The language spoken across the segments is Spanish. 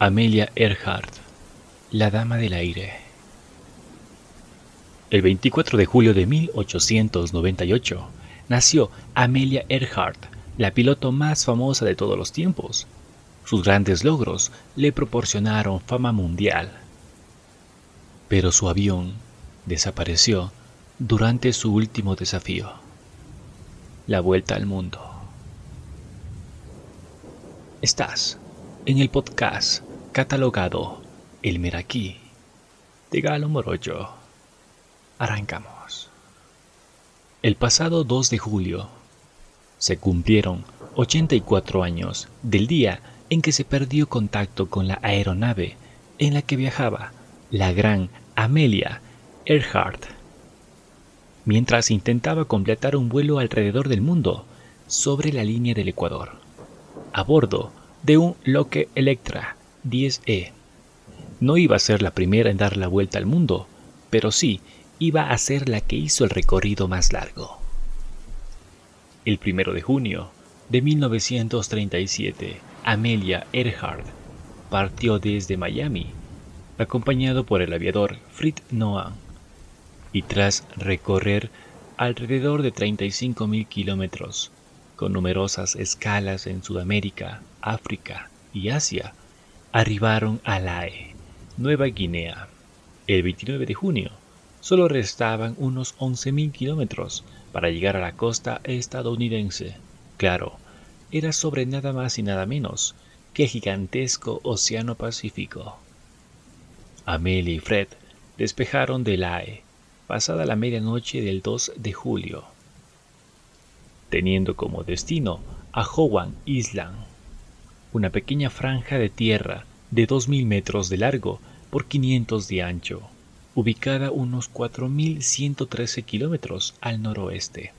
Amelia Earhart, la Dama del Aire. El 24 de julio de 1898 nació Amelia Earhart, la piloto más famosa de todos los tiempos. Sus grandes logros le proporcionaron fama mundial. Pero su avión desapareció durante su último desafío, la vuelta al mundo. Estás en el podcast catalogado El Meraquí de Galo Moroyo. Arrancamos. El pasado 2 de julio se cumplieron 84 años del día en que se perdió contacto con la aeronave en la que viajaba la gran Amelia Earhart. Mientras intentaba completar un vuelo alrededor del mundo sobre la línea del Ecuador, a bordo de un Loque Electra 10E. No iba a ser la primera en dar la vuelta al mundo, pero sí iba a ser la que hizo el recorrido más largo. El primero de junio de 1937, Amelia Earhart partió desde Miami, acompañado por el aviador Fritz Noah, y tras recorrer alrededor de 35.000 kilómetros, con numerosas escalas en Sudamérica, África y Asia, arribaron a Lae, Nueva Guinea. El 29 de junio, solo restaban unos 11.000 kilómetros para llegar a la costa estadounidense. Claro, era sobre nada más y nada menos que el gigantesco Océano Pacífico. Amelia y Fred despejaron de Lae pasada la medianoche del 2 de julio, teniendo como destino a Howan Island una pequeña franja de tierra de 2.000 metros de largo por 500 de ancho, ubicada unos 4.113 kilómetros al noroeste.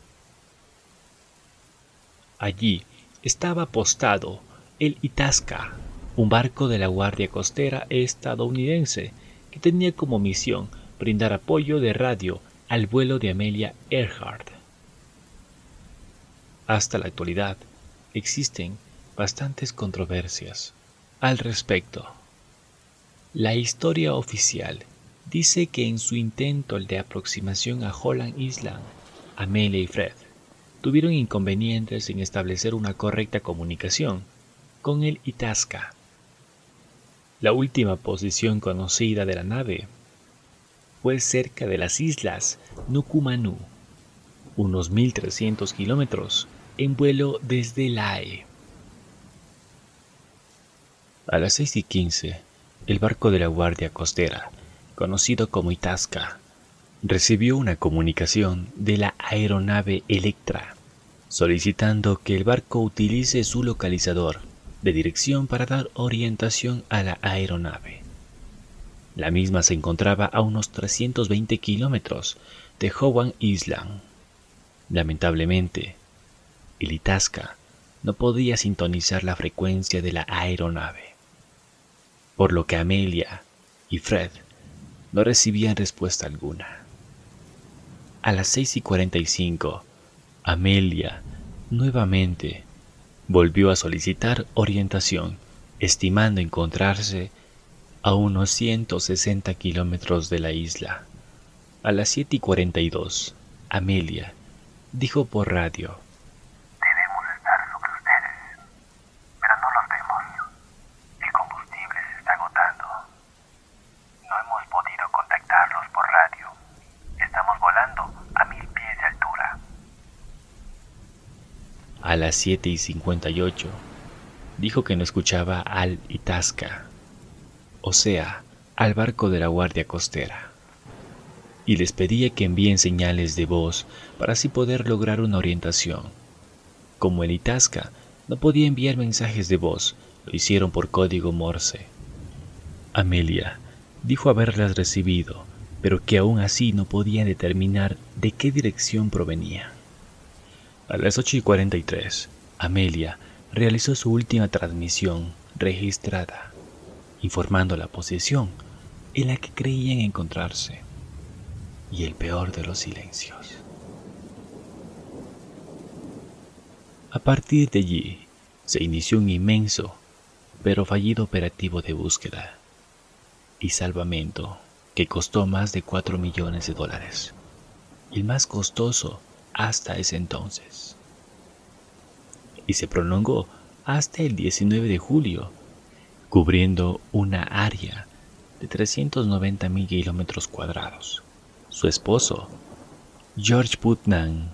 Allí estaba apostado el Itasca, un barco de la Guardia Costera estadounidense que tenía como misión brindar apoyo de radio al vuelo de Amelia Earhart. Hasta la actualidad existen bastantes controversias al respecto. La historia oficial dice que en su intento de aproximación a Holland Island, Amelia y Fred tuvieron inconvenientes en establecer una correcta comunicación con el Itasca. La última posición conocida de la nave fue cerca de las islas Nukumanu, unos 1.300 kilómetros en vuelo desde Lae. A las seis y quince, el barco de la Guardia Costera, conocido como Itasca, recibió una comunicación de la aeronave Electra, solicitando que el barco utilice su localizador de dirección para dar orientación a la aeronave. La misma se encontraba a unos 320 kilómetros de Howan Island. Lamentablemente, el Itasca no podía sintonizar la frecuencia de la aeronave por lo que Amelia y Fred no recibían respuesta alguna. A las seis y cuarenta y cinco, Amelia nuevamente volvió a solicitar orientación, estimando encontrarse a unos 160 kilómetros de la isla. A las siete y cuarenta y dos, Amelia dijo por radio a las 7 y 58, dijo que no escuchaba al Itasca, o sea, al barco de la Guardia Costera, y les pedía que envíen señales de voz para así poder lograr una orientación. Como el Itasca no podía enviar mensajes de voz, lo hicieron por código Morse. Amelia dijo haberlas recibido, pero que aún así no podía determinar de qué dirección provenía. A las 8 y 43, Amelia realizó su última transmisión registrada, informando la posición en la que creían encontrarse y el peor de los silencios. A partir de allí se inició un inmenso pero fallido operativo de búsqueda y salvamento que costó más de 4 millones de dólares, el más costoso hasta ese entonces. Y se prolongó hasta el 19 de julio, cubriendo una área de 390 mil kilómetros cuadrados. Su esposo, George Putnam,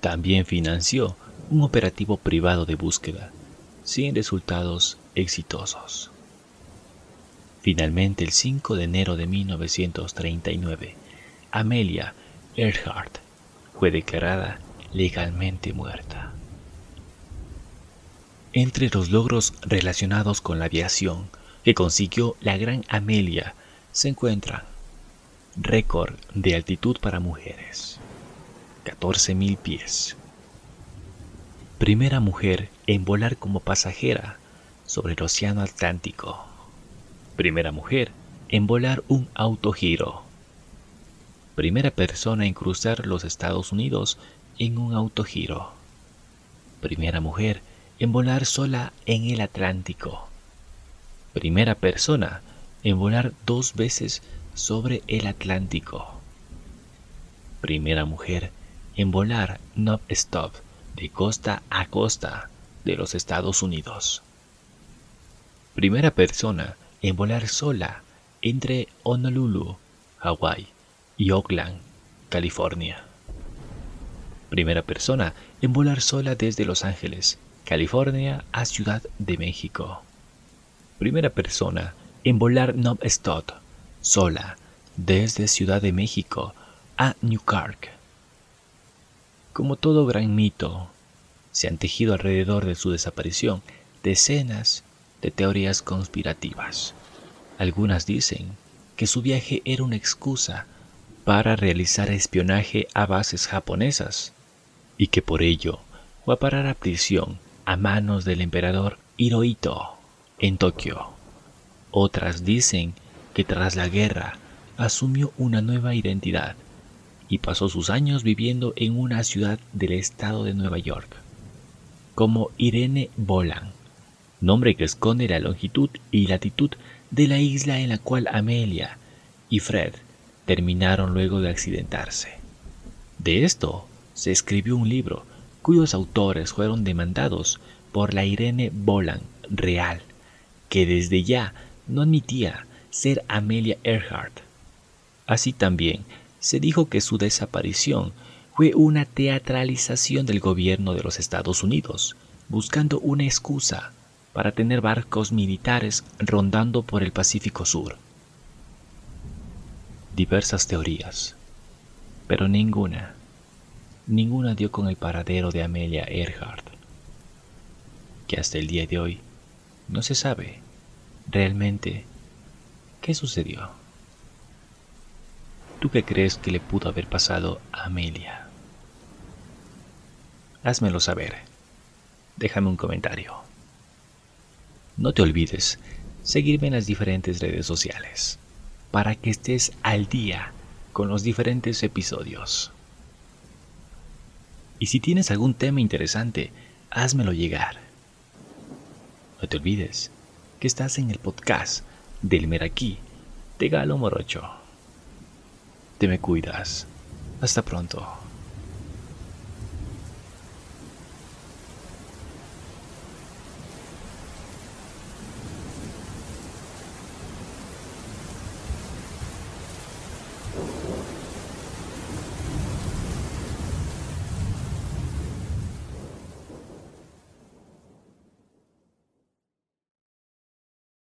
también financió un operativo privado de búsqueda, sin resultados exitosos. Finalmente, el 5 de enero de 1939, Amelia Earhart fue declarada legalmente muerta. Entre los logros relacionados con la aviación que consiguió la gran Amelia se encuentra récord de altitud para mujeres, 14.000 pies. Primera mujer en volar como pasajera sobre el Océano Atlántico. Primera mujer en volar un autogiro. Primera persona en cruzar los Estados Unidos en un autogiro. Primera mujer en volar sola en el Atlántico. Primera persona en volar dos veces sobre el Atlántico. Primera mujer en volar non-stop de costa a costa de los Estados Unidos. Primera persona en volar sola entre Honolulu, Hawái y Oakland, California. Primera persona en volar sola desde Los Ángeles, California a Ciudad de México. Primera persona en volar non-stop sola desde Ciudad de México a Newcark. Como todo gran mito, se han tejido alrededor de su desaparición decenas de teorías conspirativas. Algunas dicen que su viaje era una excusa para realizar espionaje a bases japonesas y que por ello fue a parar a prisión a manos del emperador Hirohito en Tokio. Otras dicen que tras la guerra asumió una nueva identidad y pasó sus años viviendo en una ciudad del estado de Nueva York, como Irene Bolan, nombre que esconde la longitud y latitud de la isla en la cual Amelia y Fred terminaron luego de accidentarse. De esto se escribió un libro cuyos autores fueron demandados por la Irene Bolan real, que desde ya no admitía ser Amelia Earhart. Así también se dijo que su desaparición fue una teatralización del gobierno de los Estados Unidos, buscando una excusa para tener barcos militares rondando por el Pacífico Sur. Diversas teorías, pero ninguna, ninguna dio con el paradero de Amelia Earhart, que hasta el día de hoy no se sabe realmente qué sucedió. ¿Tú qué crees que le pudo haber pasado a Amelia? Házmelo saber. Déjame un comentario. No te olvides seguirme en las diferentes redes sociales para que estés al día con los diferentes episodios. Y si tienes algún tema interesante, házmelo llegar. No te olvides que estás en el podcast del Meraquí de Galo Morocho. Te me cuidas. Hasta pronto.